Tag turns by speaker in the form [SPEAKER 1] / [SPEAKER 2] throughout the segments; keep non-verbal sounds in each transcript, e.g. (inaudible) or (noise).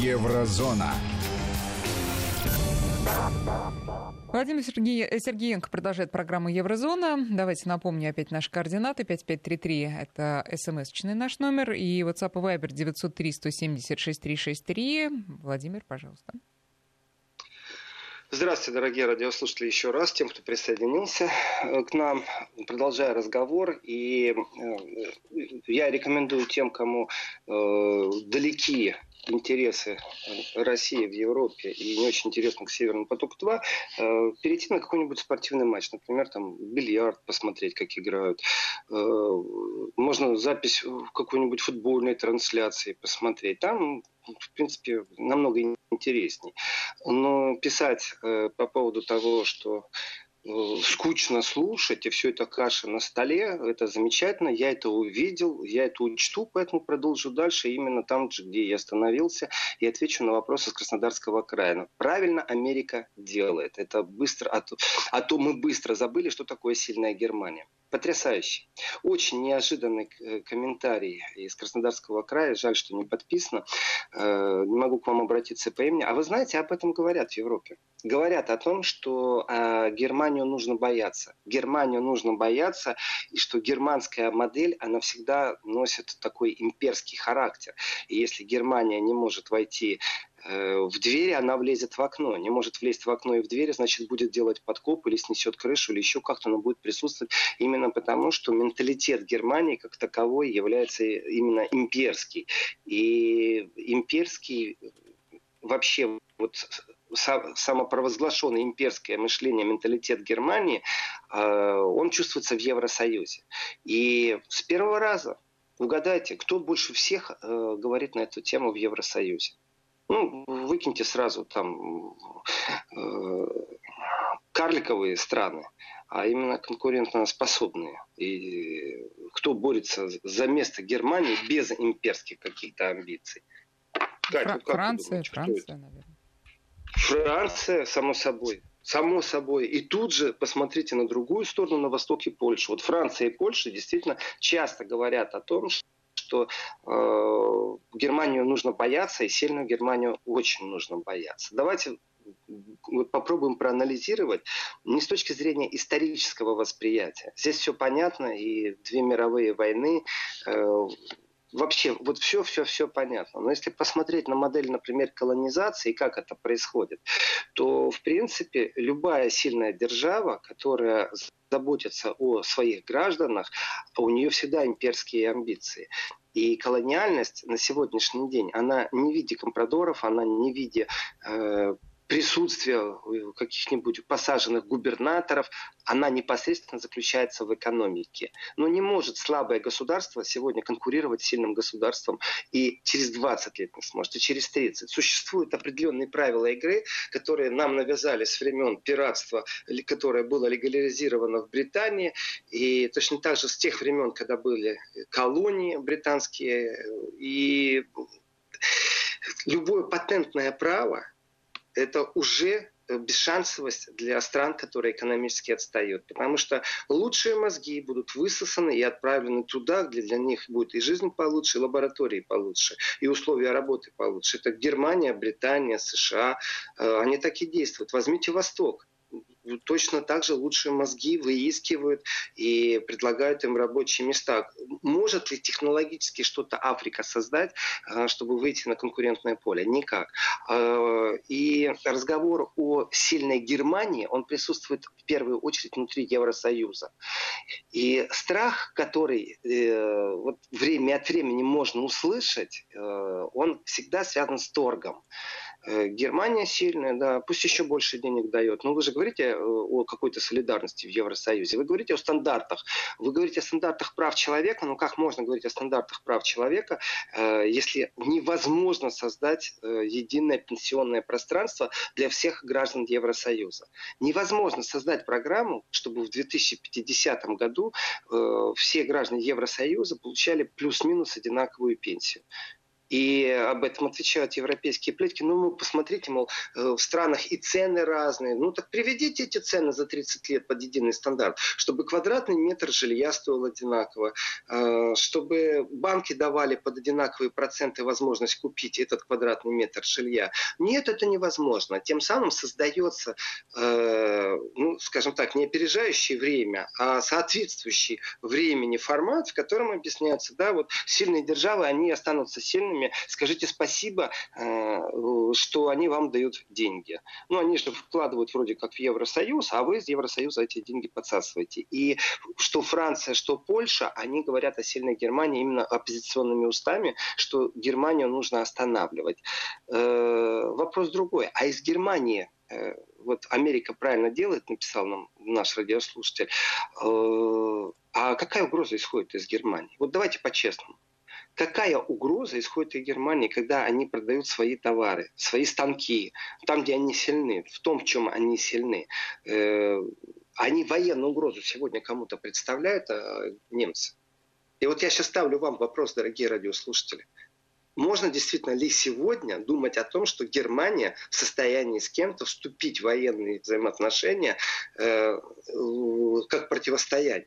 [SPEAKER 1] Еврозона.
[SPEAKER 2] Владимир Сергей, Сергеенко продолжает программу «Еврозона». Давайте напомню опять наши координаты. 5533 – это смс-очный наш номер. И WhatsApp и Viber 903-176-363. Владимир, пожалуйста.
[SPEAKER 3] Здравствуйте, дорогие радиослушатели, еще раз, тем, кто присоединился э, к нам. Продолжая разговор, и э, я рекомендую тем, кому э, далеки интересы России в Европе и не очень интересно к Северному потоку-2, э, перейти на какой-нибудь спортивный матч. Например, там бильярд посмотреть, как играют. Э, можно запись в какой-нибудь футбольной трансляции посмотреть. Там в принципе, намного интересней. Но писать э, по поводу того, что Э, скучно слушать, и все это каша на столе, это замечательно, я это увидел, я это учту, поэтому продолжу дальше именно там, где я остановился, и отвечу на вопросы с Краснодарского края. Правильно Америка делает, это быстро, а то, а то мы быстро забыли, что такое сильная Германия. Потрясающий. Очень неожиданный э, комментарий из Краснодарского края. Жаль, что не подписано. Э, не могу к вам обратиться по имени. А вы знаете, об этом говорят в Европе. Говорят о том, что э, Германию нужно бояться. Германию нужно бояться, и что германская модель, она всегда носит такой имперский характер. И если Германия не может войти в двери, она влезет в окно. Не может влезть в окно и в двери, значит, будет делать подкоп или снесет крышу, или еще как-то она будет присутствовать. Именно потому, что менталитет Германии как таковой является именно имперский. И имперский вообще вот самопровозглашенное имперское мышление, менталитет Германии, э, он чувствуется в Евросоюзе. И с первого раза угадайте, кто больше всех э, говорит на эту тему в Евросоюзе. Ну, выкиньте сразу там э, карликовые страны, а именно конкурентно способные. И кто борется за место Германии без имперских каких-то амбиций.
[SPEAKER 2] Кать, Фра- ну Франция, думаете, Франция, наверное.
[SPEAKER 3] Франция, само собой. Само собой. И тут же посмотрите на другую сторону, на востоке Польши. Вот Франция и Польша действительно часто говорят о том, что что э, Германию нужно бояться, и сильную Германию очень нужно бояться. Давайте вот попробуем проанализировать не с точки зрения исторического восприятия. Здесь все понятно, и две мировые войны, э, вообще вот все, все, все понятно. Но если посмотреть на модель, например, колонизации, как это происходит, то, в принципе, любая сильная держава, которая заботится о своих гражданах, у нее всегда имперские амбиции. И колониальность на сегодняшний день, она не в виде компрадоров, она не в виде э, присутствие каких-нибудь посаженных губернаторов, она непосредственно заключается в экономике. Но не может слабое государство сегодня конкурировать с сильным государством и через 20 лет не сможет, и через 30. Существуют определенные правила игры, которые нам навязали с времен пиратства, которое было легализировано в Британии, и точно так же с тех времен, когда были колонии британские, и любое патентное право это уже э, бесшансовость для стран, которые экономически отстают. Потому что лучшие мозги будут высосаны и отправлены туда, где для них будет и жизнь получше, и лаборатории получше, и условия работы получше. Это Германия, Британия, США. Э, они так и действуют. Возьмите Восток точно так же лучшие мозги выискивают и предлагают им рабочие места. Может ли технологически что-то Африка создать, э, чтобы выйти на конкурентное поле? Никак. Э, и разговор о сильной Германии, он присутствует в первую очередь внутри Евросоюза. И страх, который э, вот время от времени можно услышать, он всегда связан с торгом. Э, Германия сильная, да, пусть еще больше денег дает. Но вы же говорите э, о какой-то солидарности в Евросоюзе. Вы говорите о стандартах. Вы говорите о стандартах прав человека. Ну как можно говорить о стандартах прав человека, э, если невозможно создать единое пенсионное пространство для всех граждан Евросоюза? Невозможно создать программу, чтобы в 2050 году все граждане Евросоюза получали плюс-минус одинаковую пенсию. И об этом отвечают европейские плетки. Ну, посмотрите, мол, в странах и цены разные. Ну, так приведите эти цены за 30 лет под единый стандарт, чтобы квадратный метр жилья стоил одинаково, чтобы банки давали под одинаковые проценты возможность купить этот квадратный метр жилья. Нет, это невозможно. Тем самым создается, ну, скажем так, не опережающий время, а соответствующий времени формат, в котором объясняется, да, вот сильные державы, они останутся сильными. Скажите спасибо, э, что они вам дают деньги. Ну, они же вкладывают вроде как в Евросоюз, а вы из Евросоюза эти деньги подсасываете. И что Франция, что Польша, они говорят о сильной Германии именно оппозиционными устами, что Германию нужно останавливать. Э, вопрос другой. А из Германии э, вот Америка правильно делает, написал нам наш радиослушатель. А какая угроза исходит из Германии? Вот давайте по-честному. Какая угроза исходит из Германии, когда они продают свои товары, свои станки, там, где они сильны, в том, в чем они сильны? Э, они военную угрозу сегодня кому-то представляют, а немцы? И вот я сейчас ставлю вам вопрос, дорогие радиослушатели. Можно действительно ли сегодня думать о том, что Германия в состоянии с кем-то вступить в военные взаимоотношения э, как противостояние?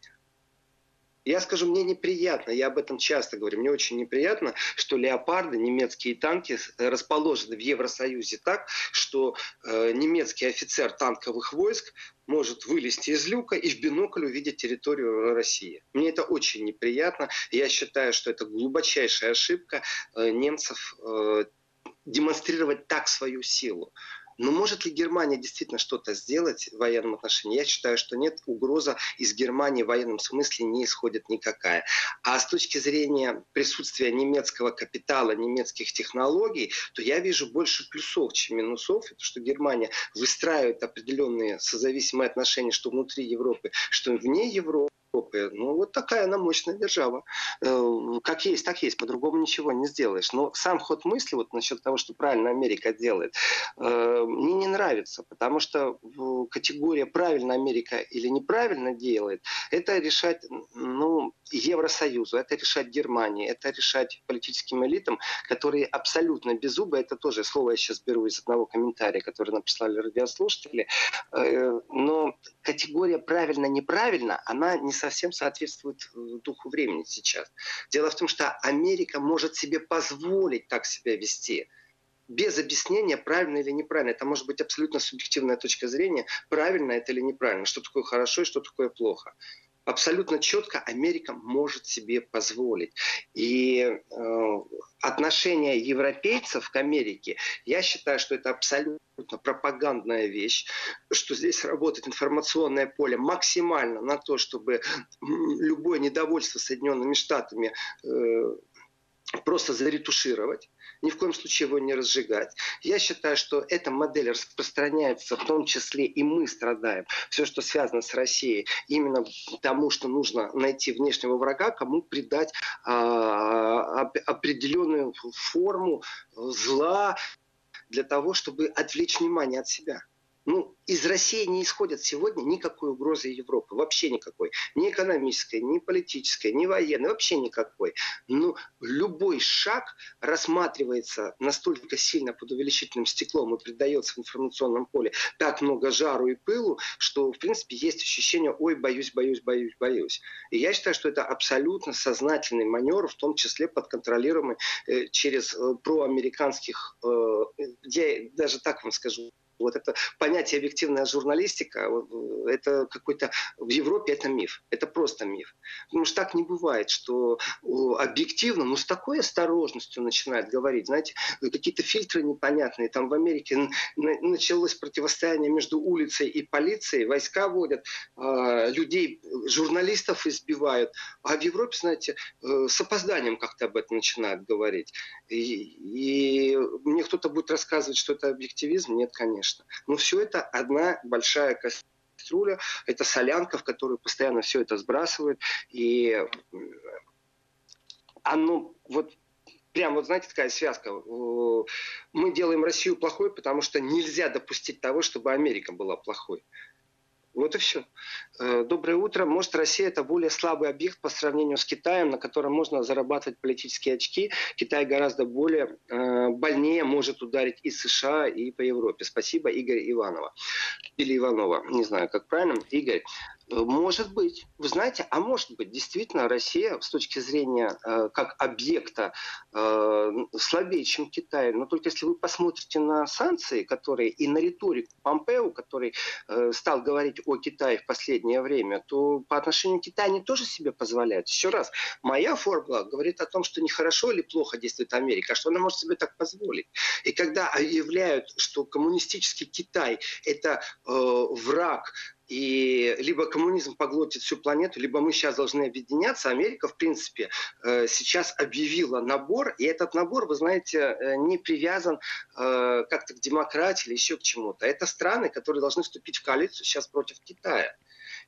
[SPEAKER 3] Я скажу, мне неприятно, я об этом часто говорю, мне очень неприятно, что леопарды, немецкие танки расположены в Евросоюзе так, что э, немецкий офицер танковых войск может вылезти из люка и в бинокль увидеть территорию России. Мне это очень неприятно. Я считаю, что это глубочайшая ошибка э, немцев э, демонстрировать так свою силу. Но может ли Германия действительно что-то сделать в военном отношении? Я считаю, что нет. Угроза из Германии в военном смысле не исходит никакая. А с точки зрения присутствия немецкого капитала, немецких технологий, то я вижу больше плюсов, чем минусов. Это что Германия выстраивает определенные созависимые отношения, что внутри Европы, что вне Европы. Европы. Ну, вот такая она мощная держава. Э, как есть, так есть, по-другому ничего не сделаешь. Но сам ход мысли вот насчет того, что правильно Америка делает, э, мне не нравится, потому что категория правильно Америка или неправильно делает, это решать, ну, Евросоюзу, это решать Германии, это решать политическим элитам, которые абсолютно беззубы, это тоже слово я сейчас беру из одного комментария, который нам прислали радиослушатели, э, но категория правильно-неправильно, она не совсем соответствует э, духу времени сейчас. Дело в том, что Америка может себе позволить так себя вести без объяснения, правильно или неправильно. Это может быть абсолютно субъективная точка зрения, правильно это или неправильно, что такое хорошо и что такое плохо абсолютно четко Америка может себе позволить. И э, отношение европейцев к Америке, я считаю, что это абсолютно пропагандная вещь, что здесь работает информационное поле максимально на то, чтобы любое недовольство Соединенными Штатами э, просто заретушировать ни в коем случае его не разжигать. Я считаю, что эта модель распространяется, в том числе и мы страдаем. Все, что связано с Россией, именно тому, что нужно найти внешнего врага, кому придать а, определенную форму зла для того, чтобы отвлечь внимание от себя. Ну, из России не исходят сегодня никакой угрозы Европы, вообще никакой. Ни экономической, ни политической, ни военной, вообще никакой. Но любой шаг рассматривается настолько сильно под увеличительным стеклом и придается в информационном поле так много жару и пылу, что, в принципе, есть ощущение, ой, боюсь, боюсь, боюсь, боюсь. И я считаю, что это абсолютно сознательный маневр, в том числе подконтролируемый э, через э, проамериканских, э, я даже так вам скажу, вот это понятие объективная журналистика, это какой-то в Европе это миф, это просто миф. Потому что так не бывает, что объективно, ну с такой осторожностью начинают говорить, знаете, какие-то фильтры непонятные. Там в Америке началось противостояние между улицей и полицией, войска водят, а, людей, журналистов избивают. А в Европе, знаете, э, с опозданием как-то об этом начинают говорить. И, и мне кто-то будет рассказывать, что это объективизм? Нет, конечно конечно. Но все это одна большая кастрюля, это солянка, в которую постоянно все это сбрасывают. И оно вот прям вот знаете такая связка. Мы делаем Россию плохой, потому что нельзя допустить того, чтобы Америка была плохой. Вот и все. Э, доброе утро. Может, Россия это более слабый объект по сравнению с Китаем, на котором можно зарабатывать политические очки. Китай гораздо более э, больнее может ударить и США, и по Европе. Спасибо, Игорь Иванова. Или Иванова, не знаю, как правильно. Игорь, может быть. Вы знаете, а может быть, действительно Россия с точки зрения э, как объекта э, слабее, чем Китай. Но только если вы посмотрите на санкции, которые и на риторику Помпео, который э, стал говорить о Китае в последнее время, то по отношению к Китаю они тоже себе позволяют. Еще раз, моя формула говорит о том, что не хорошо или плохо действует Америка, а что она может себе так позволить. И когда объявляют, что коммунистический Китай это э, враг и либо коммунизм поглотит всю планету, либо мы сейчас должны объединяться. Америка, в принципе, э, сейчас объявила набор, и этот набор, вы знаете, э, не привязан э, как-то к демократии или еще к чему-то. Это страны, которые должны вступить в коалицию сейчас против Китая.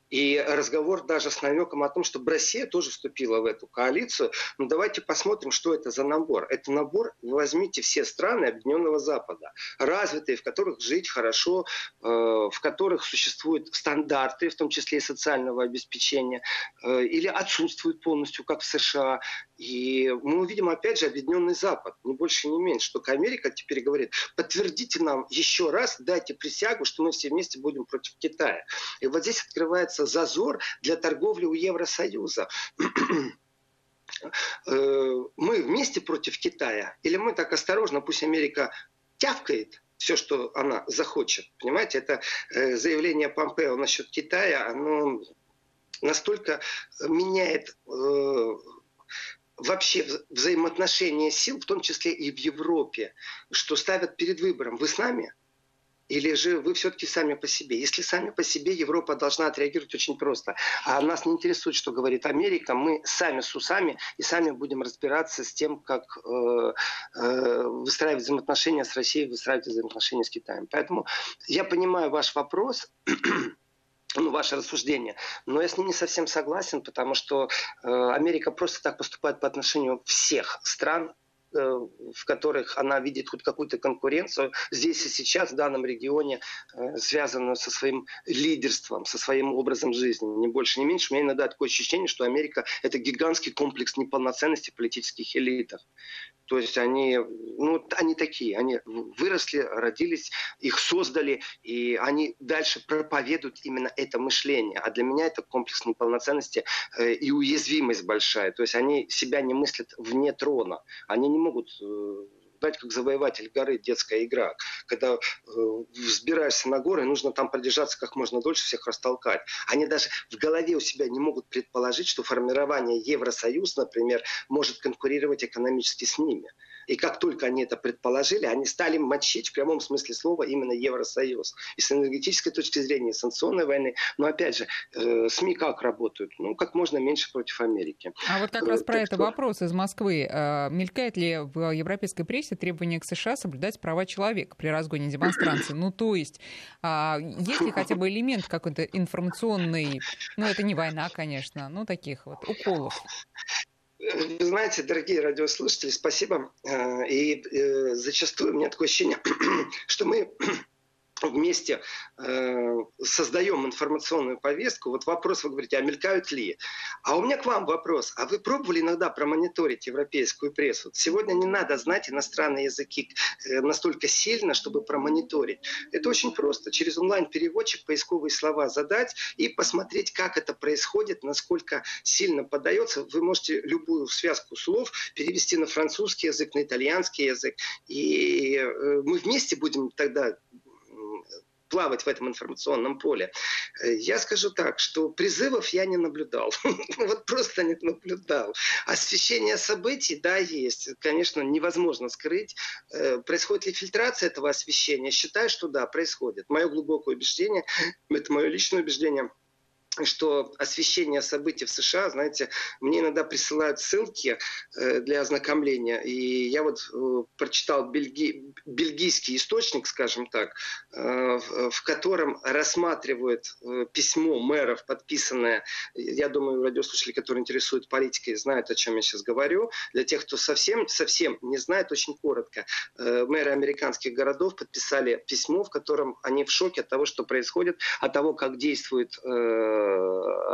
[SPEAKER 3] И разговор даже с намеком о том, чтобы Россия тоже вступила в эту коалицию. Но ну, давайте посмотрим, что это за набор. Это набор, возьмите все страны Объединенного Запада, развитые, в которых жить хорошо, э, в которых существуют стандарты, в том числе и социального обеспечения, э, или отсутствуют полностью, как в США. И мы увидим, опять же, Объединенный Запад, ни больше, ни меньше. Только Америка теперь говорит, подтвердите нам еще раз, дайте присягу, что мы все вместе будем против Китая. И вот здесь открывается зазор для торговли у Евросоюза (clears throat) э, мы вместе против Китая, или мы так осторожно, пусть Америка тявкает все, что она захочет. Понимаете, это э, заявление Помпео насчет Китая, оно настолько меняет э, вообще взаимоотношения сил, в том числе и в Европе, что ставят перед выбором. Вы с нами? Или же вы все-таки сами по себе? Если сами по себе, Европа должна отреагировать очень просто. А нас не интересует, что говорит Америка. Мы сами с усами и сами будем разбираться с тем, как э, э, выстраивать взаимоотношения с Россией, выстраивать взаимоотношения с Китаем. Поэтому я понимаю ваш вопрос (clears throat) ну, ваше рассуждение. Но я с ним не совсем согласен, потому что э, Америка просто так поступает по отношению всех стран, в которых она видит хоть какую-то конкуренцию здесь и сейчас, в данном регионе, э, связанную со своим лидерством, со своим образом жизни, не больше, не меньше. У меня иногда такое ощущение, что Америка – это гигантский комплекс неполноценности политических элитов. То есть они, ну, они такие, они выросли, родились, их создали, и они дальше проповедуют именно это мышление. А для меня это комплекс неполноценности э, и уязвимость большая. То есть они себя не мыслят вне трона. Они не могут э, знаете, как завоеватель горы, детская игра. Когда э, взбираешься на горы, нужно там продержаться как можно дольше, всех растолкать. Они даже в голове у себя не могут предположить, что формирование Евросоюза, например, может конкурировать экономически с ними. И как только они это предположили, они стали мочить в прямом смысле слова именно Евросоюз. И с энергетической точки зрения, и санкционной войны. Но опять же, э, СМИ как работают? Ну, как можно меньше против Америки.
[SPEAKER 2] А вот как раз э, про это что... вопрос из Москвы. Э, мелькает ли в европейской прессе требование к США соблюдать права человека при разгоне демонстрации? Ну, то есть, а, есть ли хотя бы элемент какой-то информационный, ну, это не война, конечно, ну, таких вот уколов?
[SPEAKER 3] Вы знаете, дорогие радиослушатели, спасибо. Э, и э, зачастую у меня такое ощущение, (clears throat) что мы вместе э, создаем информационную повестку. Вот вопрос, вы говорите, а мелькают ли? А у меня к вам вопрос. А вы пробовали иногда промониторить европейскую прессу? Сегодня не надо знать иностранные языки э, настолько сильно, чтобы промониторить. Это очень просто. Через онлайн-переводчик поисковые слова задать и посмотреть, как это происходит, насколько сильно подается. Вы можете любую связку слов перевести на французский язык, на итальянский язык. И э, мы вместе будем тогда плавать в этом информационном поле. Э, я скажу так, что призывов я не наблюдал. (laughs) Вот просто не наблюдал. Освещение событий, да, есть. Конечно, невозможно скрыть. Э, происходит ли фильтрация этого освещения? Считаю, что да, происходит. Мое глубокое убеждение, это мое личное убеждение – что освещение событий в США, знаете, мне иногда присылают ссылки э, для ознакомления, и я вот э, прочитал бельги, бельгийский источник, скажем так, э, в котором рассматривают письмо мэров, подписанное, я думаю, радиослушатели, которые интересуют политикой, знают, о чем я сейчас говорю. Для тех, кто совсем, совсем не знает, очень коротко. Мэры американских городов подписали письмо, в котором они в шоке от того, что происходит, от того, как действует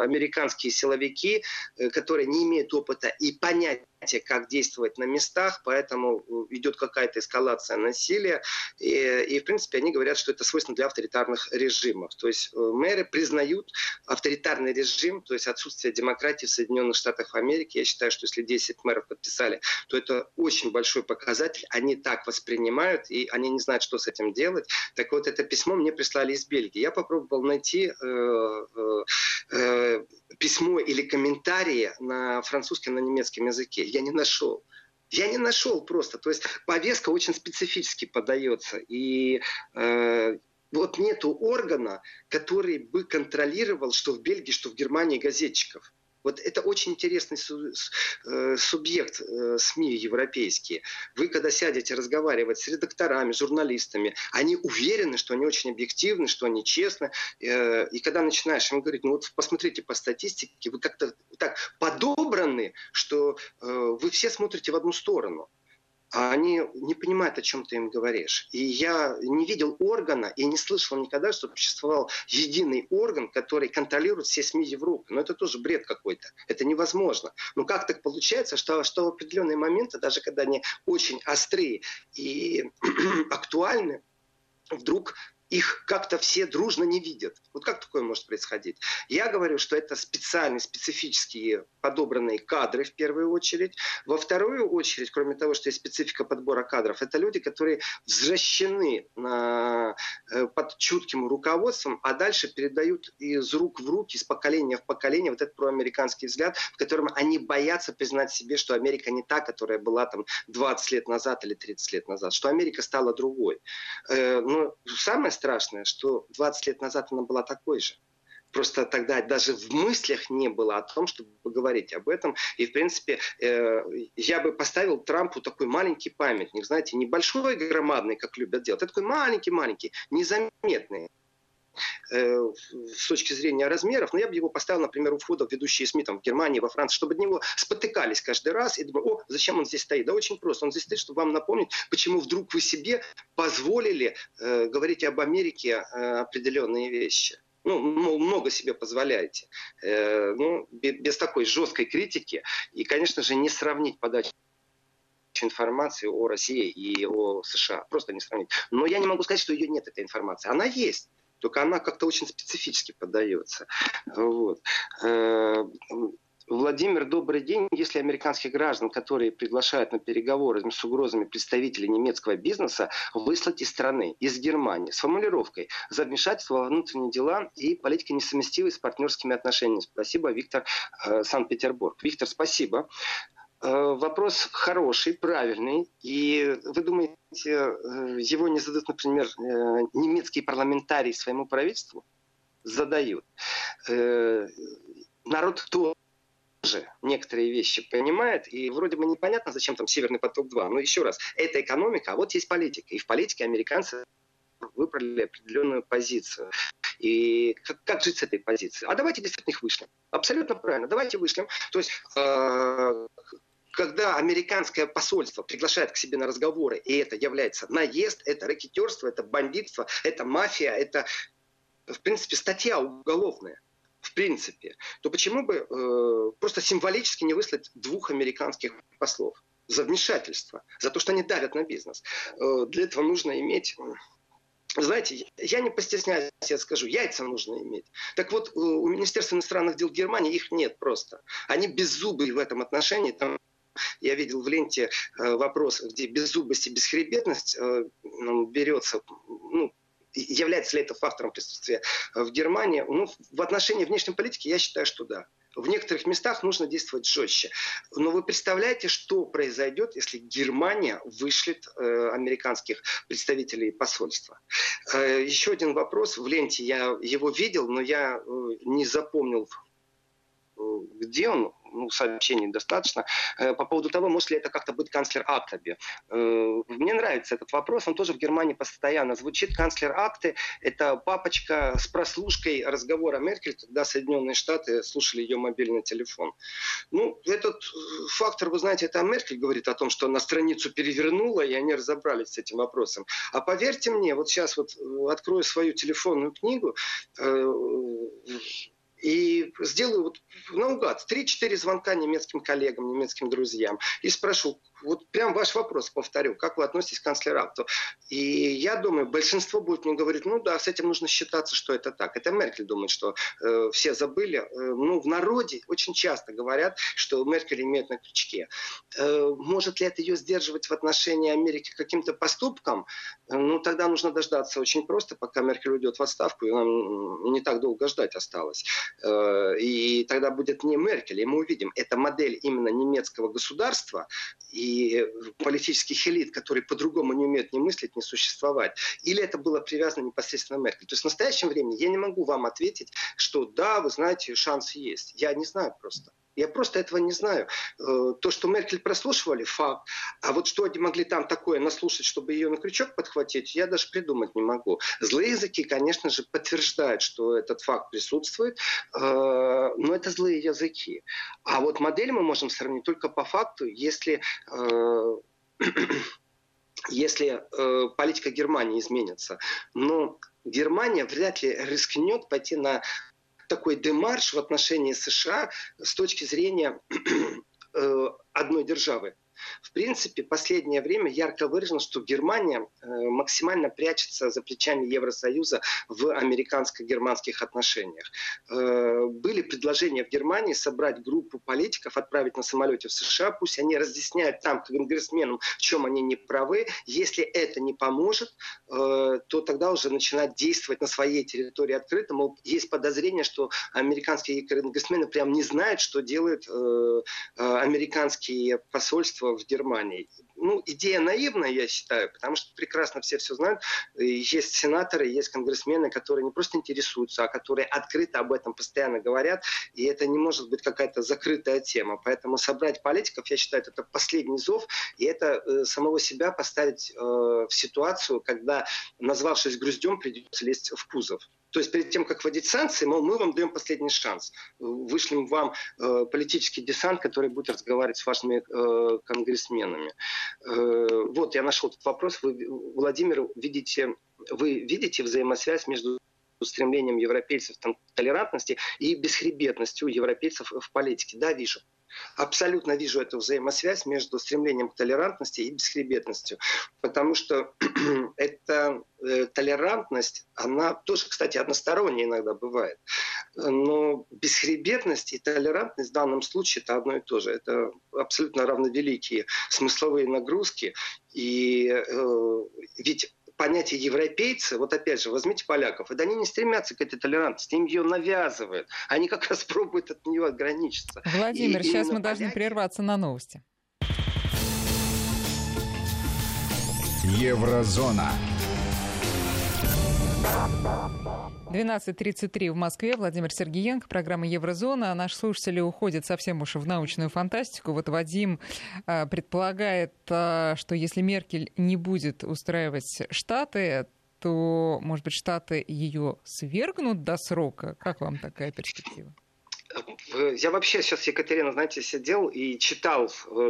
[SPEAKER 3] американские силовики, э, которые не имеют опыта и понятия как действовать на местах, поэтому э, идет какая-то эскалация насилия. И, и, в принципе, они говорят, что это свойственно для авторитарных режимов. То есть э, мэры признают авторитарный режим, то есть отсутствие демократии в Соединенных Штатах Америки. Я считаю, что если 10 мэров подписали, то это очень большой показатель. Они так воспринимают, и они не знают, что с этим делать. Так вот, это письмо мне прислали из Бельгии. Я попробовал найти э, э, э, письмо или комментарии на французском, на немецком языке я не нашел. Я не нашел просто. То есть повестка очень специфически подается. И э, вот нету органа, который бы контролировал, что в Бельгии, что в Германии газетчиков. Вот это очень интересный э, субъект э, СМИ европейские. Вы, когда сядете разговаривать с редакторами, журналистами, они уверены, что они очень объективны, что они честны. Э, и когда начинаешь им говорить, ну вот посмотрите по статистике, вы как-то так подобраны, что вы все смотрите в одну сторону а они не понимают, о чем ты им говоришь. И я не видел органа и не слышал никогда, что существовал единый орган, который контролирует все СМИ Европы. Но это тоже бред какой-то. Это невозможно. Но как так получается, что, что в определенные моменты, даже когда они очень острые и (clears throat) актуальны, вдруг их как-то все дружно не видят. Вот как такое может происходить? Я говорю, что это специальные, специфические подобранные кадры в первую очередь. Во вторую очередь, кроме того, что есть специфика подбора кадров, это люди, которые взращены на, э, под чутким руководством, а дальше передают из рук в руки, из поколения в поколение вот этот проамериканский взгляд, в котором они боятся признать себе, что Америка не та, которая была там 20 лет назад или 30 лет назад, что Америка стала другой. Э, но самое страшное, что 20 лет назад она была такой же. Просто тогда даже в мыслях не было о том, чтобы поговорить об этом. И, в принципе, э, я бы поставил Трампу такой маленький памятник, знаете, небольшой, громадный, как любят делать, а такой маленький-маленький, незаметный с точки зрения размеров, но я бы его поставил, например, у входа в ведущие СМИ там, в Германии, во Франции, чтобы от него спотыкались каждый раз и думали, о, зачем он здесь стоит? Да очень просто, он здесь стоит, чтобы вам напомнить, почему вдруг вы себе позволили э, говорить об Америке э, определенные вещи ну, много себе позволяете. Э, ну, без такой жесткой критики. И, конечно же, не сравнить подачу информации о России и о США. Просто не сравнить. Но я не могу сказать, что ее нет, этой информации. Она есть только она как-то очень специфически подается. Вот. Э, Владимир, добрый день. Если американских граждан, которые приглашают на переговоры с угрозами представителей немецкого бизнеса, выслать из страны, из Германии, с формулировкой за вмешательство во внутренние дела и политика несовместимой с партнерскими отношениями. Спасибо, Виктор, э, Санкт-Петербург. Виктор, спасибо. Э, вопрос хороший, правильный. И вы думаете, э, его не задают, например, э, немецкие парламентарии своему правительству? Задают. Народ тоже некоторые вещи понимает, и вроде бы непонятно, зачем там Северный поток-2. Но еще раз, это экономика, а вот есть политика. И в политике американцы выбрали определенную позицию. И как, как жить с этой позиции? А давайте действительно их вышлем. Абсолютно правильно. Давайте вышлем. То есть когда американское посольство приглашает к себе на разговоры, и это является наезд, это рэкетерство, это бандитство, это мафия, это, в принципе, статья уголовная, в принципе, то почему бы э, просто символически не выслать двух американских послов за вмешательство, за то, что они давят на бизнес? Э, для этого нужно иметь знаете, я не постесняюсь, я скажу, яйца нужно иметь. Так вот, у Министерства иностранных дел Германии их нет просто. Они беззубые в этом отношении. Там я видел в ленте э, вопрос, где беззубость и бесхребетность э, берется, ну, является ли это фактором присутствия в Германии? Ну, в отношении внешней политики я считаю, что да. В некоторых местах нужно действовать жестче. Но вы представляете, что произойдет, если Германия вышлет э, американских представителей посольства? Э, еще один вопрос. В ленте я его видел, но я э, не запомнил, э, где он ну, сообщений достаточно, э, по поводу того, может ли это как-то быть канцлер Актаби. Э, мне нравится этот вопрос, он тоже в Германии постоянно звучит. Канцлер Акты – это папочка с прослушкой разговора Меркель, когда Соединенные Штаты слушали ее мобильный телефон. Ну, этот фактор, вы знаете, это Меркель говорит о том, что она страницу перевернула, и они разобрались с этим вопросом. А поверьте мне, вот сейчас вот э, открою свою телефонную книгу, и сделаю вот наугад 3-4 звонка немецким коллегам, немецким друзьям и спрошу, вот прям ваш вопрос повторю, как вы относитесь к канцлерату? И я думаю, большинство будет мне говорить, ну да, с этим нужно считаться, что это так. Это Меркель думает, что э, все забыли. Э, ну, в народе очень часто говорят, что Меркель имеет на крючке. Э, может ли это ее сдерживать в отношении Америки каким-то поступком? Э, ну, тогда нужно дождаться очень просто, пока Меркель уйдет в отставку, и нам не так долго ждать осталось. Э, и тогда будет не Меркель, и мы увидим, это модель именно немецкого государства, и и политических элит, которые по-другому не умеют ни мыслить, ни существовать. Или это было привязано непосредственно к Меркель. То есть в настоящем времени я не могу вам ответить, что да, вы знаете, шанс есть. Я не знаю просто. Я просто этого не знаю. Э, то, что Меркель прослушивали, факт. А вот что они могли там такое наслушать, чтобы ее на крючок подхватить, я даже придумать не могу. Злые языки, конечно же, подтверждают, что этот факт присутствует, э, но это злые языки. А вот модель мы можем сравнить только по факту, если э, (clears throat) если политика Германии изменится. Но Германия вряд ли рискнет пойти на такой демарш в отношении США с точки зрения (clears throat) э, одной державы. В принципе, последнее время ярко выражено, что Германия э, максимально прячется за плечами Евросоюза в американско-германских отношениях. Э, были предложения в Германии собрать группу политиков, отправить на самолете в США, пусть они разъясняют там конгрессменам, в чем они не правы. Если это не поможет, э, то тогда уже начинать действовать на своей территории открыто. Мол, есть подозрение, что американские конгрессмены прям не знают, что делают американские посольства в Германии. Ну, идея наивная, я считаю, потому что прекрасно все все знают. Есть сенаторы, есть конгрессмены, которые не просто интересуются, а которые открыто об этом постоянно говорят, и это не может быть какая-то закрытая тема. Поэтому собрать политиков, я считаю, это последний зов, и это э, самого себя поставить э, в ситуацию, когда, назвавшись груздем, придется лезть в кузов. То есть перед тем, как вводить санкции, мол, мы вам даем последний шанс. Вышлем вам э, политический десант, который будет разговаривать с вашими э, конгрессменами. Э, вот, я нашел этот вопрос. Вы, Владимир, видите, вы видите взаимосвязь между стремлением европейцев к толерантности и бесхребетностью европейцев в политике? Да, вижу. Абсолютно вижу эту взаимосвязь между стремлением к толерантности и бесхребетностью. Потому что (clears throat) эта э, толерантность, она тоже, кстати, односторонняя иногда бывает. Но бесхребетность и толерантность в данном случае это одно и то же. Это абсолютно равновеликие смысловые нагрузки. И э, ведь понятие европейцы, вот опять же, возьмите поляков, это они не стремятся к этой толерантности, им ее навязывают. Они как раз пробуют от нее ограничиться.
[SPEAKER 2] Владимир, И сейчас мы поляки... должны прерваться на новости.
[SPEAKER 1] Еврозона.
[SPEAKER 2] 12.33 в Москве. Владимир Сергеенко, программа «Еврозона». Наши слушатели уходят совсем уж в научную фантастику. Вот Вадим э, предполагает, э, что если Меркель не будет устраивать Штаты, то, может быть, Штаты ее свергнут до срока. Как вам такая перспектива?
[SPEAKER 3] Я вообще сейчас, Екатерина, знаете, сидел и читал э,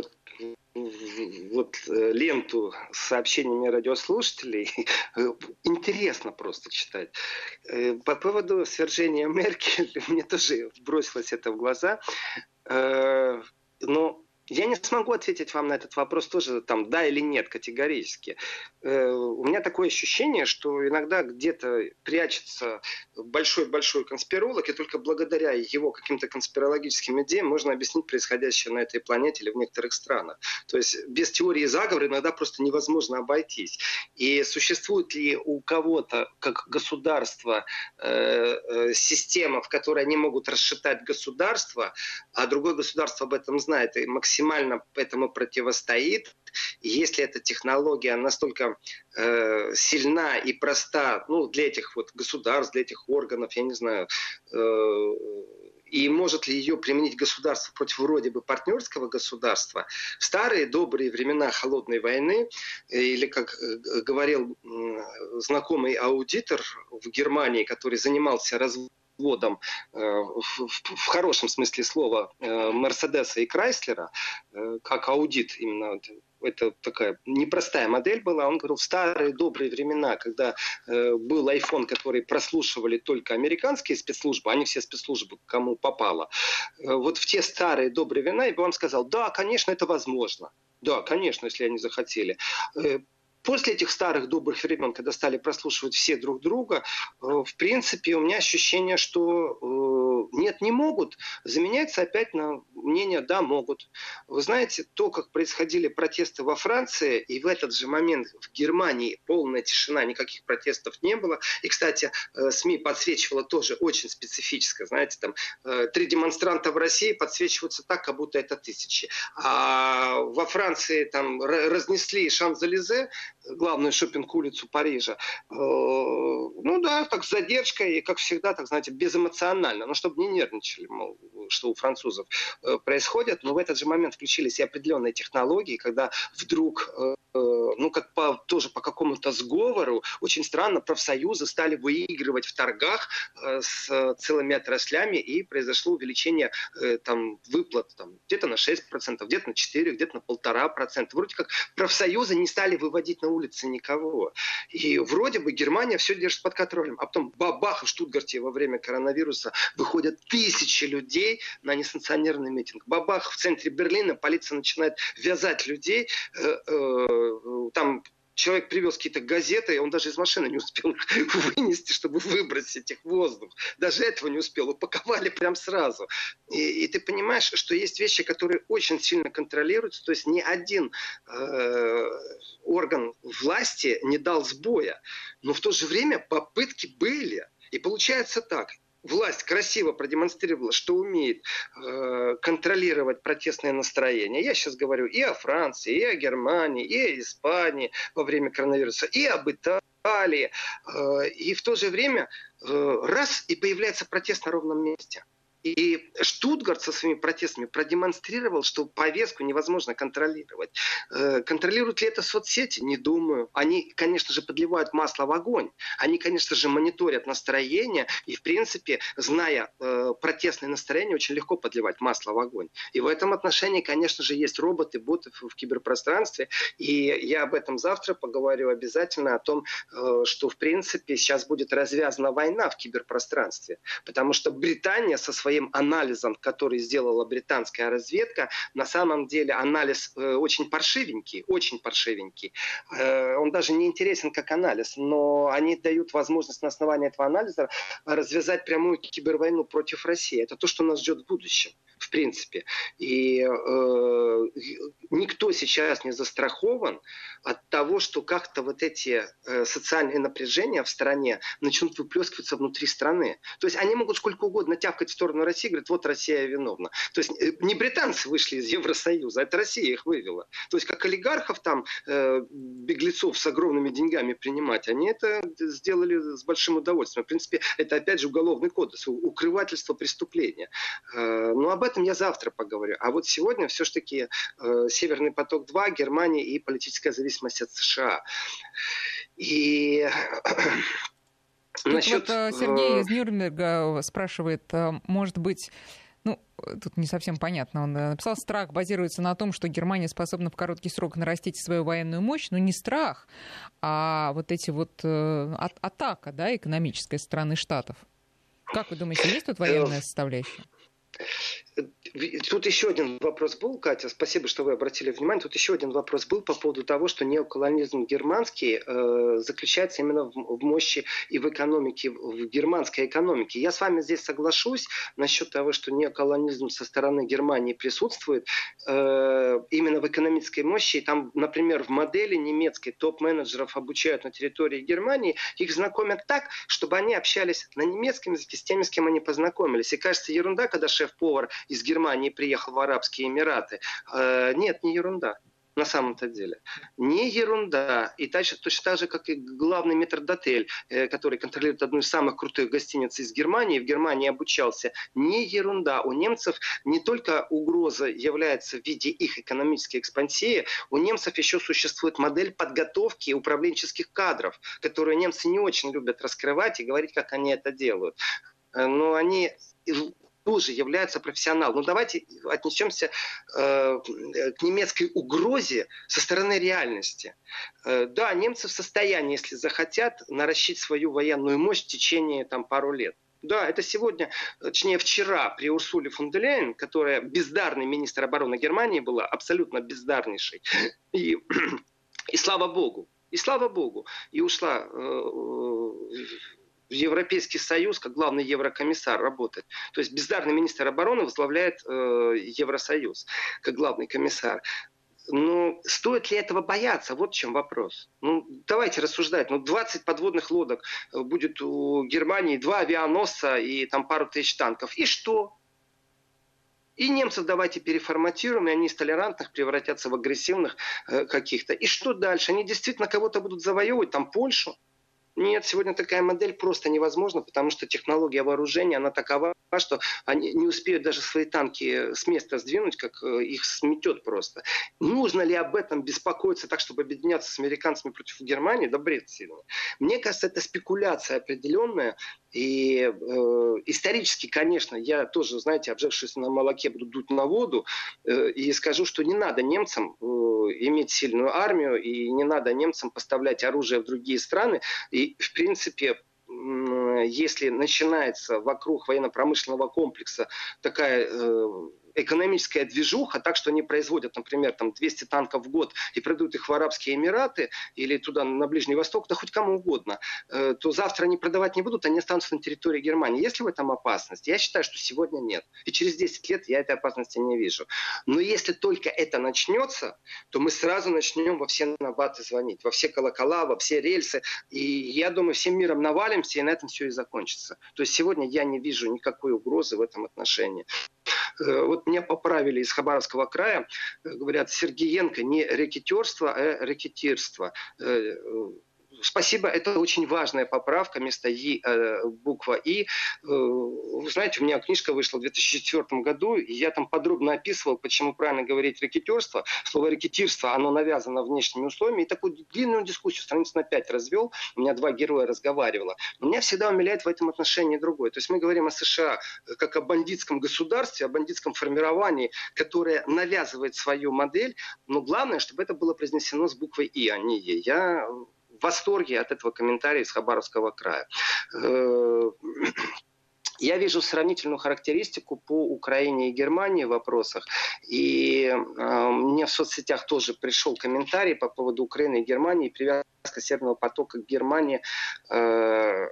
[SPEAKER 3] вот э, ленту с сообщениями радиослушателей. (laughs) Интересно просто читать. Э, по поводу свержения Меркель, (laughs) мне тоже бросилось это в глаза. Но Я не смогу ответить вам на этот вопрос тоже там да или нет категорически. Э, у меня такое ощущение, что иногда где-то прячется большой-большой конспиролог, и только благодаря его каким-то конспирологическим идеям можно объяснить происходящее на этой планете или в некоторых странах. То есть без теории заговора иногда просто невозможно обойтись. И существует ли у кого-то, как государство, э, э, система, в которой они могут расшатать государство, а другое государство об этом знает и максимально максимально этому противостоит. если эта технология настолько э, сильна и проста ну, для этих вот государств, для этих органов, я не знаю, э, и может ли ее применить государство против вроде бы партнерского государства. В старые добрые времена холодной войны, э, или как э, говорил знакомый аудитор в Германии, который занимался разводом заводом э, в, хорошем смысле слова э, Мерседеса и Крайслера, э, как аудит именно это такая непростая модель была. Он говорил, в старые добрые времена, когда э, был iPhone, который прослушивали только американские спецслужбы, они все спецслужбы, кому попало. Э, вот в те старые добрые времена, и он сказал, да, конечно, это возможно. Да, конечно, если они захотели. После этих старых добрых времен, когда стали прослушивать все друг друга, э, в принципе, у меня ощущение, что э, нет, не могут. Заменяется опять на мнение «да, могут». Вы знаете, то, как происходили протесты во Франции, и в этот же момент в Германии полная тишина, никаких протестов не было. И, кстати, э, СМИ подсвечивало тоже очень специфическое. Знаете, там три демонстранта в России подсвечиваются так, как будто это тысячи. А во Франции там разнесли Шан-Зализе, главную шопинг-улицу Парижа. Э, ну да, так с задержкой и, как всегда, так знаете, безэмоционально, но чтобы не нервничали, мол, что у французов э, происходит. Но в этот же момент включились и определенные технологии, когда вдруг э, ну, как по, тоже по какому-то сговору, очень странно, профсоюзы стали выигрывать в торгах с целыми отраслями, и произошло увеличение там, выплат там, где-то на 6%, где-то на 4%, где-то на 1,5%. Вроде как профсоюзы не стали выводить на улице никого. И вроде бы Германия все держит под контролем. А потом бабах в Штутгарте во время коронавируса выходят тысячи людей на несанкционированный митинг. Бабах в центре Берлина полиция начинает вязать людей. Э, э, там человек привез какие-то газеты, он даже из машины не успел (laughs) вынести, чтобы выбросить их в воздух. Даже этого не успел. Упаковали прям сразу. И, и ты понимаешь, что есть вещи, которые очень сильно контролируются. То есть ни один э, орган власти не дал сбоя. Но в то же время попытки были. И получается так власть красиво продемонстрировала, что умеет э, контролировать протестное настроение. Я сейчас говорю и о Франции, и о Германии, и о Испании во время коронавируса, и об Италии. Э, и в то же время э, раз и появляется протест на ровном месте. И Штутгарт со своими протестами продемонстрировал, что повестку невозможно контролировать. Э, контролируют ли это соцсети? Не думаю. Они, конечно же, подливают масло в огонь. Они, конечно же, мониторят настроение. И, в принципе, зная э, протестное настроение, очень легко подливать масло в огонь. И в этом отношении, конечно же, есть роботы, боты в киберпространстве. И я об этом завтра поговорю обязательно, о том, э, что, в принципе, сейчас будет развязана война в киберпространстве. Потому что Британия со своей своим анализом, который сделала британская разведка, на самом деле анализ э, очень паршивенький, очень паршивенький. Э, он даже не интересен как анализ, но они дают возможность на основании этого анализа развязать прямую кибервойну против России. Это то, что нас ждет в будущем принципе. И э, никто сейчас не застрахован от того, что как-то вот эти э, социальные напряжения в стране начнут выплескиваться внутри страны. То есть они могут сколько угодно тявкать в сторону России, говорят, вот Россия виновна. То есть э, не британцы вышли из Евросоюза, это Россия их вывела. То есть как олигархов там, э, беглецов с огромными деньгами принимать, они это сделали с большим удовольствием. В принципе, это опять же уголовный кодекс, укрывательство преступления. Э, но об этом этом я завтра поговорю. А вот сегодня все-таки э, Северный поток-2, Германия и политическая зависимость от США. И
[SPEAKER 2] Насчет... Вот э, Сергей э, из Нюрнберга спрашивает, э, может быть, ну, тут не совсем понятно. Он написал, страх базируется на том, что Германия способна в короткий срок нарастить свою военную мощь, но не страх, а вот эти вот э, атака, да, экономическая страны Штатов. Как вы думаете, есть тут военная составляющая?
[SPEAKER 3] Тут еще один вопрос был, Катя, спасибо, что вы обратили внимание. Тут еще один вопрос был по поводу того, что неоколонизм германский э, заключается именно в, в мощи и в экономике, в германской экономике. Я с вами здесь соглашусь насчет того, что неоколонизм со стороны Германии присутствует э, именно в экономической мощи. И там, например, в модели немецкой топ-менеджеров обучают на территории Германии, их знакомят так, чтобы они общались на немецком языке с теми, с кем они познакомились. И кажется ерунда, когда шеф-повар из Германии приехал в Арабские Эмираты. Э, нет, не ерунда на самом-то деле. Не ерунда. И точно, точно так же, как и главный метрдотель, э, который контролирует одну из самых крутых гостиниц из Германии, в Германии обучался. Не ерунда. У немцев не только угроза является в виде их экономической экспансии, у немцев еще существует модель подготовки управленческих кадров, которую немцы не очень любят раскрывать и говорить, как они это делают. Э, но они тоже являются профессионалом. Но ну, давайте отнесемся э, к немецкой угрозе со стороны реальности. Э, да, немцы в состоянии, если захотят, наращить свою военную мощь в течение там, пару лет. Да, это сегодня, точнее вчера при Урсуле фон де Лейн, которая бездарный министр обороны Германии была, абсолютно бездарнейшей. И, (clears throat) и слава богу, и слава богу, и ушла э, Европейский Союз, как главный еврокомиссар работает. То есть бездарный министр обороны возглавляет э, Евросоюз, как главный комиссар. Ну, стоит ли этого бояться? Вот в чем вопрос. Ну, давайте рассуждать. Ну, 20 подводных лодок э, будет у Германии, два авианосца и там пару тысяч танков. И что? И немцев давайте переформатируем, и они из толерантных превратятся в агрессивных э, каких-то. И что дальше? Они действительно кого-то будут завоевывать, там Польшу? Нет, сегодня такая модель просто невозможна, потому что технология вооружения, она такова, что они не успеют даже свои танки с места сдвинуть, как э, их сметет просто. Нужно ли об этом беспокоиться так, чтобы объединяться с американцами против Германии? Да бред сильный. Мне кажется, это спекуляция определенная, и э, исторически, конечно, я тоже, знаете, обжегшись на молоке, буду дуть на воду э, и скажу, что не надо немцам э, иметь сильную армию и не надо немцам поставлять оружие в другие страны. И, в принципе, если начинается вокруг военно-промышленного комплекса такая э, экономическая движуха, так что они производят, например, там 200 танков в год и продают их в Арабские Эмираты или туда на Ближний Восток, да хоть кому угодно, э, то завтра они продавать не будут, они останутся на территории Германии. Есть ли в этом опасность? Я считаю, что сегодня нет. И через 10 лет я этой опасности не вижу. Но если только это начнется, то мы сразу начнем во все набаты звонить, во все колокола, во все рельсы. И я думаю, всем миром навалимся, и на этом все и закончится. То есть сегодня я не вижу никакой угрозы в этом отношении. Э, вот меня поправили из Хабаровского края, э, говорят, Сергеенко не рекетерство, а рекетирство. Э, спасибо, это очень важная поправка, вместо И э, буква И. Э, вы знаете, у меня книжка вышла в 2004 году, и я там подробно описывал, почему правильно говорить рекетирство. Слово рекетирство, оно навязано внешними условиями, и такую длинную дискуссию страниц на 5 развел, у меня два героя разговаривало. Но меня всегда умиляет в этом отношении другое. То есть мы говорим о США как о бандитском государстве, о бандитском формировании, которое навязывает свою модель, но главное, чтобы это было произнесено с буквой И, а не Е. Я в восторге от этого комментария из Хабаровского края. Э, (clears throat) я вижу сравнительную характеристику по Украине и Германии в вопросах. И э, мне в соцсетях тоже пришел комментарий по поводу Украины и Германии, привязка Северного потока к Германии. Э,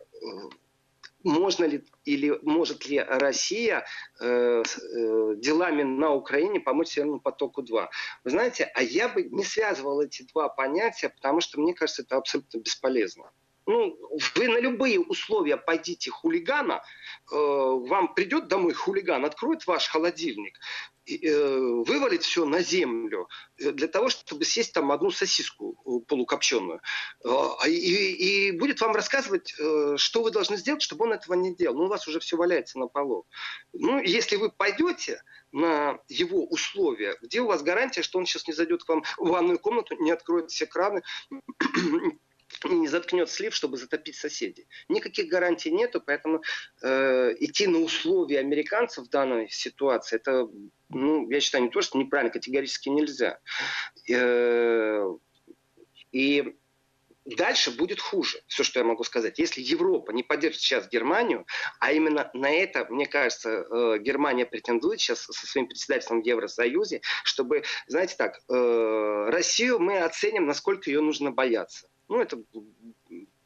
[SPEAKER 3] можно ли или может ли Россия э, э, делами на Украине помочь Северному потоку-2. Вы знаете, а я бы не связывал эти два понятия, потому что мне кажется, это абсолютно бесполезно. Ну, вы на любые условия пойдите хулигана, э, вам придет домой хулиган, откроет ваш холодильник, Э, вывалить все на землю э, для того, чтобы съесть там одну сосиску э, полукопченую. А, и, и будет вам рассказывать, что вы должны сделать, чтобы он этого не делал. Ну, у вас уже все валяется на полу. Ну, если вы пойдете на его условия, где у вас гарантия, что он сейчас не зайдет к вам в ванную комнату, не откроет все краны, не заткнет слив, чтобы затопить соседей. Никаких гарантий нету, поэтому э, идти на условия американцев в данной ситуации, это, ну, я считаю, не то, что неправильно, категорически нельзя. Э, и дальше будет хуже. Все, что я могу сказать. Если Европа не поддержит сейчас Германию, а именно на это, мне кажется, э, Германия претендует сейчас со своим председательством в Евросоюзе, чтобы, знаете так, э, Россию мы оценим, насколько ее нужно бояться. Ну, это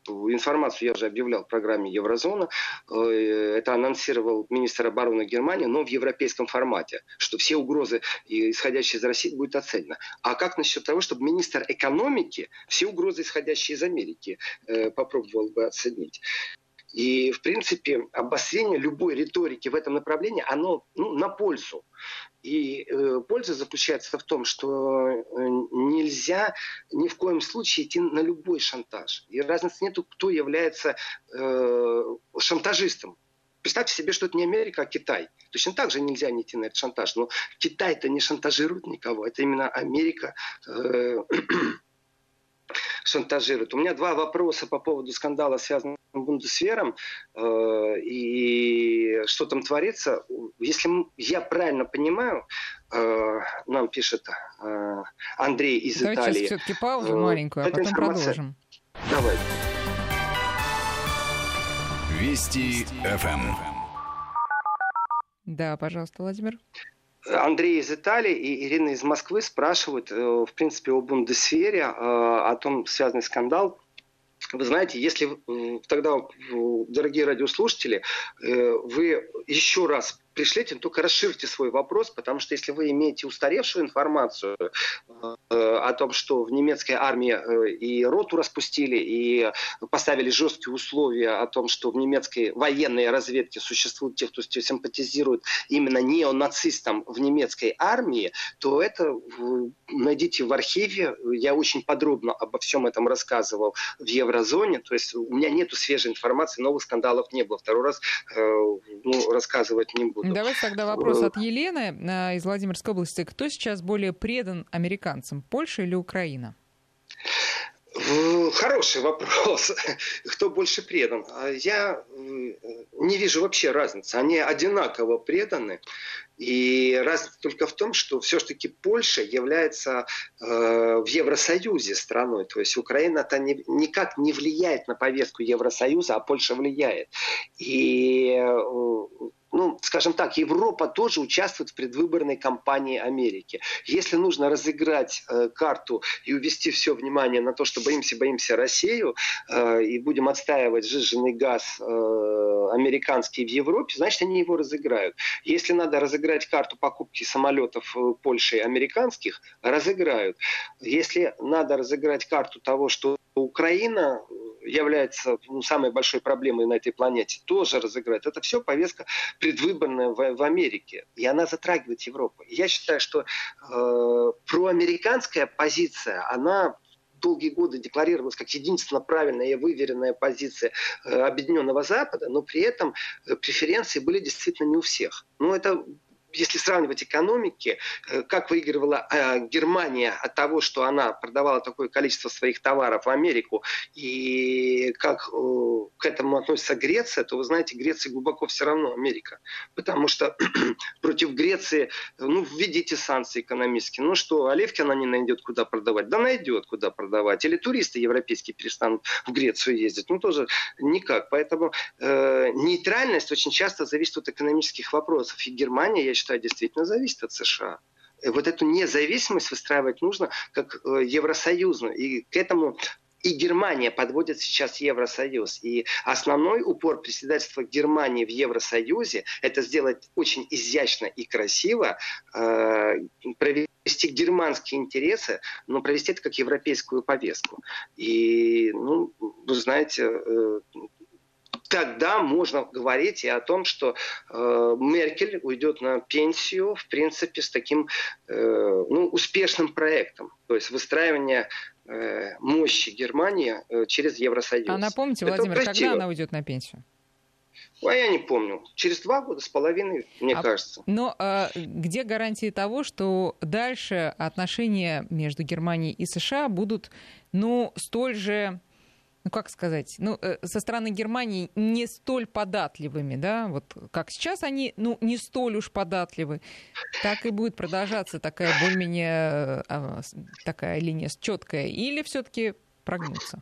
[SPEAKER 3] информацию я уже объявлял в программе Еврозона. Э, это анонсировал министр обороны Германии, но в европейском формате, что все угрозы, исходящие из России, будут оценены. А как насчет того, чтобы министр экономики все угрозы, исходящие из Америки, э, попробовал бы оценить? И, в принципе, обострение любой риторики в этом направлении, оно ну, на пользу. И э, польза заключается в том, что э, нельзя ни в коем случае идти на любой шантаж. И разницы нету, кто является э, шантажистом. Представьте себе, что это не Америка, а Китай. Точно так же нельзя не идти на этот шантаж. Но Китай-то не шантажирует никого. Это именно Америка э, (clears throat) шантажирует. У меня два вопроса по поводу скандала, связанного с Бундесвером э, и что там творится. Если я правильно понимаю, э, нам пишет э, Андрей из
[SPEAKER 2] Давайте
[SPEAKER 3] Италии.
[SPEAKER 2] Давайте все-таки паузу э, маленькую, а потом информация... продолжим.
[SPEAKER 3] Давай.
[SPEAKER 1] Вести ФМ.
[SPEAKER 2] Да, пожалуйста, Владимир.
[SPEAKER 3] Андрей из Италии и Ирина из Москвы спрашивают, э, в принципе, о Бундесвере, э, о том связанный скандал. Вы знаете, если тогда, дорогие радиослушатели, э, вы еще раз пришлите, только расширьте свой вопрос, потому что если вы имеете устаревшую информацию э, о том, что в немецкой армии э, и роту распустили, и поставили жесткие условия о том, что в немецкой военной разведке существуют те, кто симпатизирует именно неонацистам в немецкой армии, то это найдите в архиве. Я очень подробно обо всем этом рассказывал в Еврозоне. То есть у меня нет свежей информации, новых скандалов не было. Второй раз э, ну, рассказывать не буду.
[SPEAKER 2] Давайте тогда вопрос от Елены а, из Владимирской области. Кто сейчас более предан американцам, Польша или Украина?
[SPEAKER 3] Хороший вопрос. (laughs) Кто больше предан? А я не вижу вообще разницы. Они одинаково преданы. И разница только в том, что все-таки Польша является э, в Евросоюзе страной. То есть Украина-то не, никак не влияет на повестку Евросоюза, а Польша влияет. И э, ну, скажем так, Европа тоже участвует в предвыборной кампании Америки. Если нужно разыграть э, карту и увести все внимание на то, что боимся, боимся Россию, э, и будем отстаивать сжиженный газ э, американский в Европе, значит, они его разыграют. Если надо разыграть карту покупки самолетов э, Польши американских, разыграют. Если надо разыграть карту того, что Украина является ну, самой большой проблемой на этой планете, тоже разыграть. Это все повестка предвыборная в, в Америке, и она затрагивает Европу. я считаю, что э, проамериканская позиция, она долгие годы декларировалась как единственно правильная и выверенная позиция э, Объединенного Запада, но при этом э, преференции были действительно не у всех. Ну, это если сравнивать экономики, э, как выигрывала э, Германия от того, что она продавала такое количество своих товаров в Америку, и как э, к этому относится Греция, то вы знаете, Греция глубоко все равно Америка. Потому что (clears throat) против Греции, ну, введите санкции экономические. Ну что, оливки она не найдет, куда продавать? Да найдет, куда продавать. Или туристы европейские перестанут в Грецию ездить. Ну, тоже никак. Поэтому э, нейтральность очень часто зависит от экономических вопросов. И Германия, я считаю, считаю, действительно зависит от США. Вот эту независимость выстраивать нужно как э, евросоюзную. И к этому и Германия подводит сейчас Евросоюз. И основной упор председательства Германии в Евросоюзе – это сделать очень изящно и красиво, э, провести германские интересы, но провести это как европейскую повестку. И, ну, вы знаете, э, тогда можно говорить и о том, что э, Меркель уйдет на пенсию, в принципе, с таким э, ну, успешным проектом. То есть выстраивание э, мощи Германии э, через Евросоюз.
[SPEAKER 2] А напомните, Владимир, Это когда она уйдет на пенсию?
[SPEAKER 3] А я не помню. Через два года с половиной, мне а, кажется.
[SPEAKER 2] Но а, где гарантии того, что дальше отношения между Германией и США будут ну, столь же ну как сказать, ну, э, со стороны Германии не столь податливыми, да, вот как сейчас они, ну, не столь уж податливы, так и будет продолжаться такая более-менее а, такая линия четкая, или все-таки прогнуться?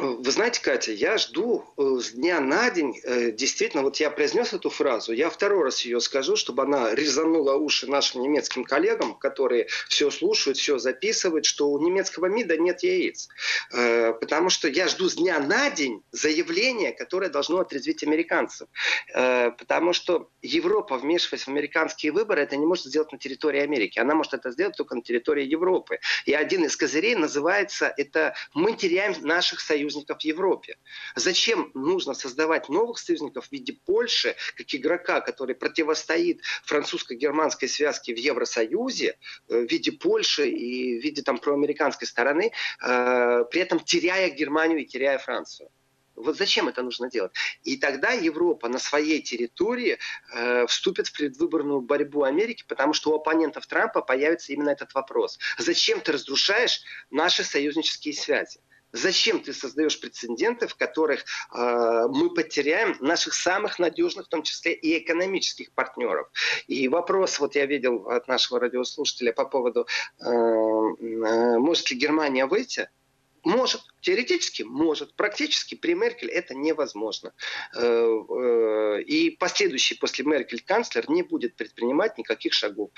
[SPEAKER 3] Вы знаете, Катя, я жду э, с дня на день, э, действительно, вот я произнес эту фразу, я второй раз ее скажу, чтобы она резанула уши нашим немецким коллегам, которые все слушают, все записывают, что у немецкого МИДа нет яиц. Э, потому что я жду с дня на день заявление, которое должно отрезвить американцев. Потому что Европа, вмешиваясь в американские выборы, это не может сделать на территории Америки. Она может это сделать только на территории Европы. И один из козырей называется это «Мы теряем наших союзников союзников в Европе. Зачем нужно создавать новых союзников в виде Польши, как игрока, который противостоит французско-германской связке в Евросоюзе, э, в виде Польши и в виде там проамериканской стороны, э, при этом теряя Германию и теряя Францию? Вот зачем это нужно делать? И тогда Европа на своей территории э, вступит в предвыборную борьбу Америки, потому что у оппонентов Трампа появится именно этот вопрос. Зачем ты разрушаешь наши союзнические связи? Зачем ты создаешь прецеденты, в которых э, мы потеряем наших самых надежных, в том числе и экономических партнеров? И вопрос, вот я видел от нашего радиослушателя по поводу, э, э, может ли Германия выйти? Может, теоретически может, практически при Меркель это невозможно. Э, э, и последующий после Меркель канцлер не будет предпринимать никаких шагов.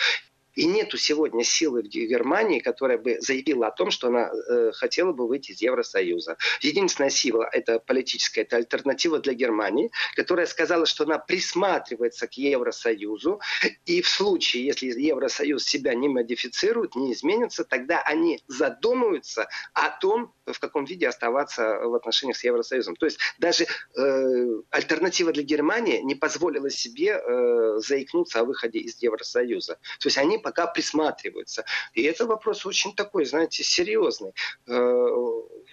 [SPEAKER 3] И нету сегодня силы в Германии, которая бы заявила о том, что она э, хотела бы выйти из Евросоюза. Единственная сила – это политическая, это альтернатива для Германии, которая сказала, что она присматривается к Евросоюзу, и в случае, если Евросоюз себя не модифицирует, не изменится, тогда они задумаются о том, в каком виде оставаться в отношениях с Евросоюзом. То есть даже э, альтернатива для Германии не позволила себе э, заикнуться о выходе из Евросоюза. То есть они пока присматриваются. И это вопрос очень такой, знаете, серьезный. Э,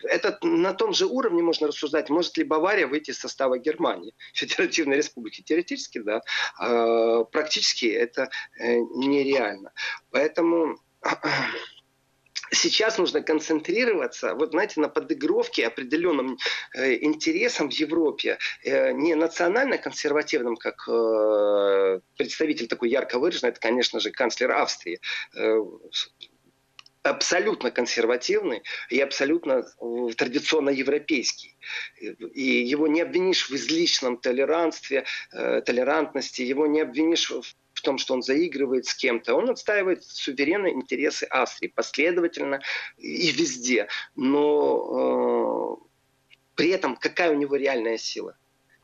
[SPEAKER 3] это на том же уровне можно рассуждать, может ли Бавария выйти из состава Германии, (laughs) Федеративной Республики. Теоретически, да. А практически это э, нереально. Поэтому (clears throat) сейчас нужно концентрироваться, вот знаете, на подыгровке определенным э, интересам в Европе, э, не национально-консервативным, как э, представитель такой ярко выраженный, это, конечно же, канцлер Австрии, э, абсолютно консервативный и абсолютно э, традиционно европейский. И его не обвинишь в излишнем толерантстве, э, толерантности, его не обвинишь в том, что он заигрывает с кем-то. Он отстаивает суверенные интересы Австрии последовательно и везде. Но э, при этом какая у него реальная сила?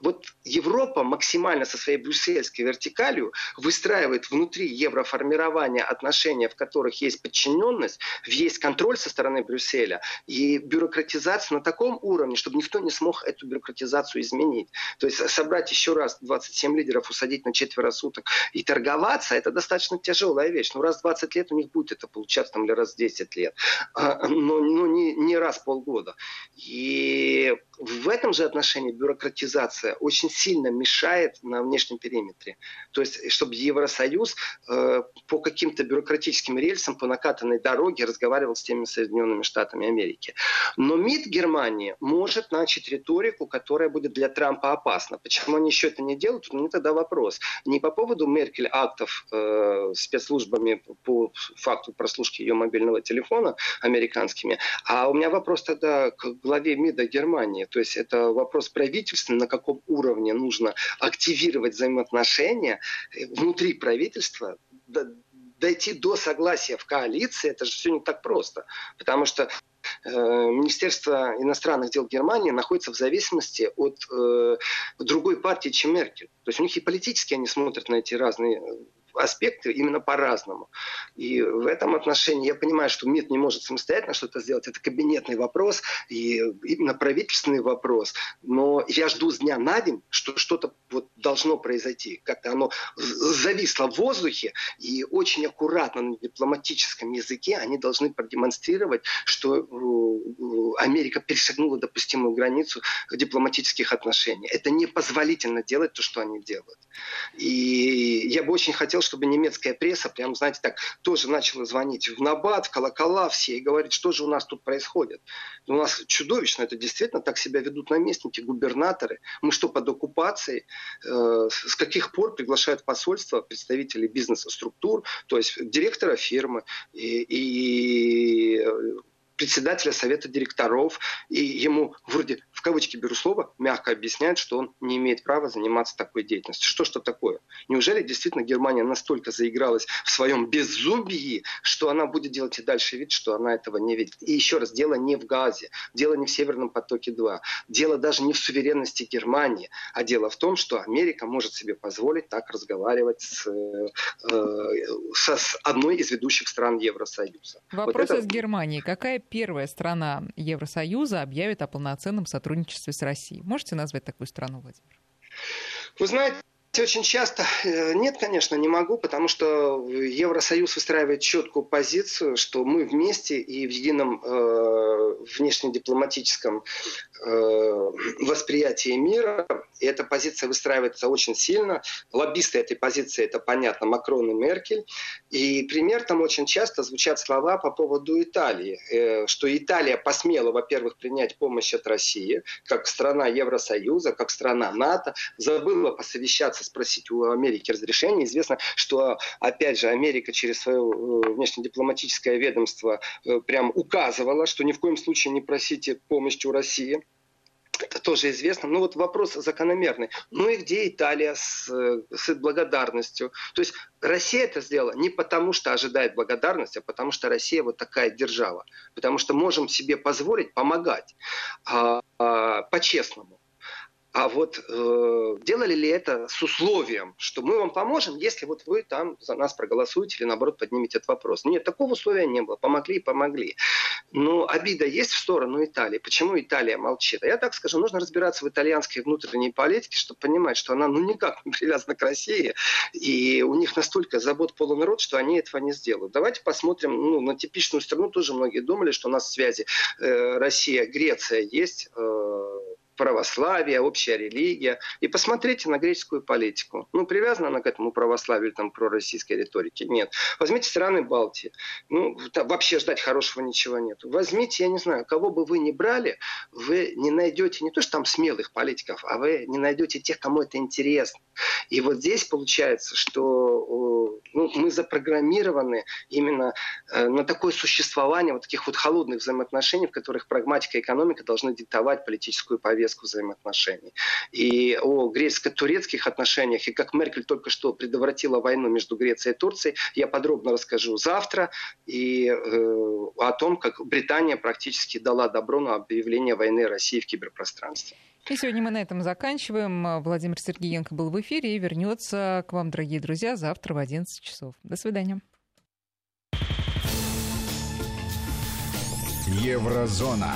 [SPEAKER 3] Вот Европа максимально со своей брюссельской вертикалью выстраивает внутри евроформирования отношения, в которых есть подчиненность, есть контроль со стороны Брюсселя и бюрократизация на таком уровне, чтобы никто не смог эту бюрократизацию изменить. То есть собрать еще раз 27 лидеров, усадить на четверо суток и торговаться, это достаточно тяжелая вещь. Ну, раз в 20 лет у них будет это получаться, там, или раз в 10 лет. А, но, но не, не раз полгода. И в этом же отношении бюрократизация очень сильно мешает на внешнем периметре. То есть, чтобы Евросоюз э, по каким-то бюрократическим рельсам, по накатанной дороге разговаривал с теми Соединенными Штатами Америки. Но МИД Германии может начать риторику, которая будет для Трампа опасна. Почему они еще это не делают? У меня тогда вопрос. Не по поводу Меркель актов э, спецслужбами по факту прослушки ее мобильного телефона американскими, а у меня вопрос тогда к главе МИДа Германии. То есть это вопрос правительства, на каком уровне нужно активировать взаимоотношения э, внутри правительства, дойти до согласия в коалиции, это же все не так просто. Потому что э, Министерство иностранных дел Германии находится в зависимости от э, другой партии, чем Меркель. То есть у них и политически они смотрят на эти разные аспекты именно по-разному. И в этом отношении я понимаю, что МИД не может самостоятельно что-то сделать. Это кабинетный вопрос и именно правительственный вопрос. Но я жду с дня на день, что что-то вот должно произойти. Как-то оно зависло в воздухе, и очень аккуратно на дипломатическом языке они должны продемонстрировать, что э, Америка перешагнула допустимую границу дипломатических отношений. Это непозволительно делать то, что они делают. И я бы очень хотел, чтобы немецкая пресса, прям, знаете, так, тоже начала звонить в Набат, в колокола все и говорить, что же у нас тут происходит. У нас чудовищно, это действительно так себя ведут наместники, губернаторы. Мы что, под оккупацией? Э, с каких пор приглашают посольство представителей бизнес-структур, то есть директора фирмы и, и председателя совета директоров, и ему вроде, в кавычки беру слово, мягко объясняют, что он не имеет права заниматься такой деятельностью. Что что такое? Неужели действительно Германия настолько заигралась в своем беззубии, что она будет делать и дальше вид, что она этого не видит? И еще раз, дело не в газе, дело не в Северном потоке-2, дело даже не в суверенности Германии, а дело в том, что Америка может себе позволить так разговаривать с, э, со, с одной из ведущих стран Евросоюза.
[SPEAKER 2] Вопрос вот это... из Германии. Какая первая страна Евросоюза объявит о полноценном сотрудничестве с Россией? Можете назвать такую страну, Владимир?
[SPEAKER 3] Вы знаете, очень часто э, нет, конечно, не могу, потому что Евросоюз выстраивает четкую позицию, что мы вместе и в едином э, внешнедипломатическом э, восприятии мира. И эта позиция выстраивается очень сильно. Лоббисты этой позиции, это понятно, Макрон и Меркель. И пример там очень часто звучат слова по поводу Италии, э, что Италия посмела, во-первых, принять помощь от России, как страна Евросоюза, как страна НАТО, забыла посовещаться пытаться спросить у Америки разрешения. Известно, что, опять же, Америка через свое э, внешнедипломатическое ведомство э, прям указывала, что ни в коем случае не просите помощи у России. Это тоже известно. Но вот вопрос закономерный. Ну и где Италия с, э, с благодарностью? То есть Россия это сделала не потому, что ожидает благодарности, а потому что Россия вот такая держава. Потому что можем себе позволить помогать а, а, по-честному. А вот э, делали ли это с условием, что мы вам поможем, если вот вы там за нас проголосуете или наоборот поднимете этот вопрос? Нет, такого условия не было. Помогли и помогли. Но обида есть в сторону Италии. Почему Италия молчит? А я так скажу, нужно разбираться в итальянской внутренней политике, чтобы понимать, что она ну никак не привязана к России. И у них настолько забот полународ, что они этого не сделают. Давайте посмотрим ну, на типичную страну. Тоже многие думали, что у нас связи э, Россия-Греция есть. Э, православие, общая религия. И посмотрите на греческую политику. Ну, привязана она к этому православию там пророссийской риторике? Нет. Возьмите страны Балтии. Ну, там вообще ждать хорошего ничего нет. Возьмите, я не знаю, кого бы вы ни брали, вы не найдете не то, что там смелых политиков, а вы не найдете тех, кому это интересно. И вот здесь получается, что ну, мы запрограммированы именно э, на такое существование вот таких вот холодных взаимоотношений, в которых прагматика и экономика должны диктовать политическую повестку взаимоотношений. И о греческо-турецких отношениях, и как Меркель только что предотвратила войну между Грецией и Турцией, я подробно расскажу завтра, и э, о том, как Британия практически дала добро на объявление войны России в киберпространстве.
[SPEAKER 2] И сегодня мы на этом заканчиваем. Владимир Сергеенко был в эфире и вернется к вам, дорогие друзья, завтра в 11 часов. До свидания.
[SPEAKER 1] Еврозона.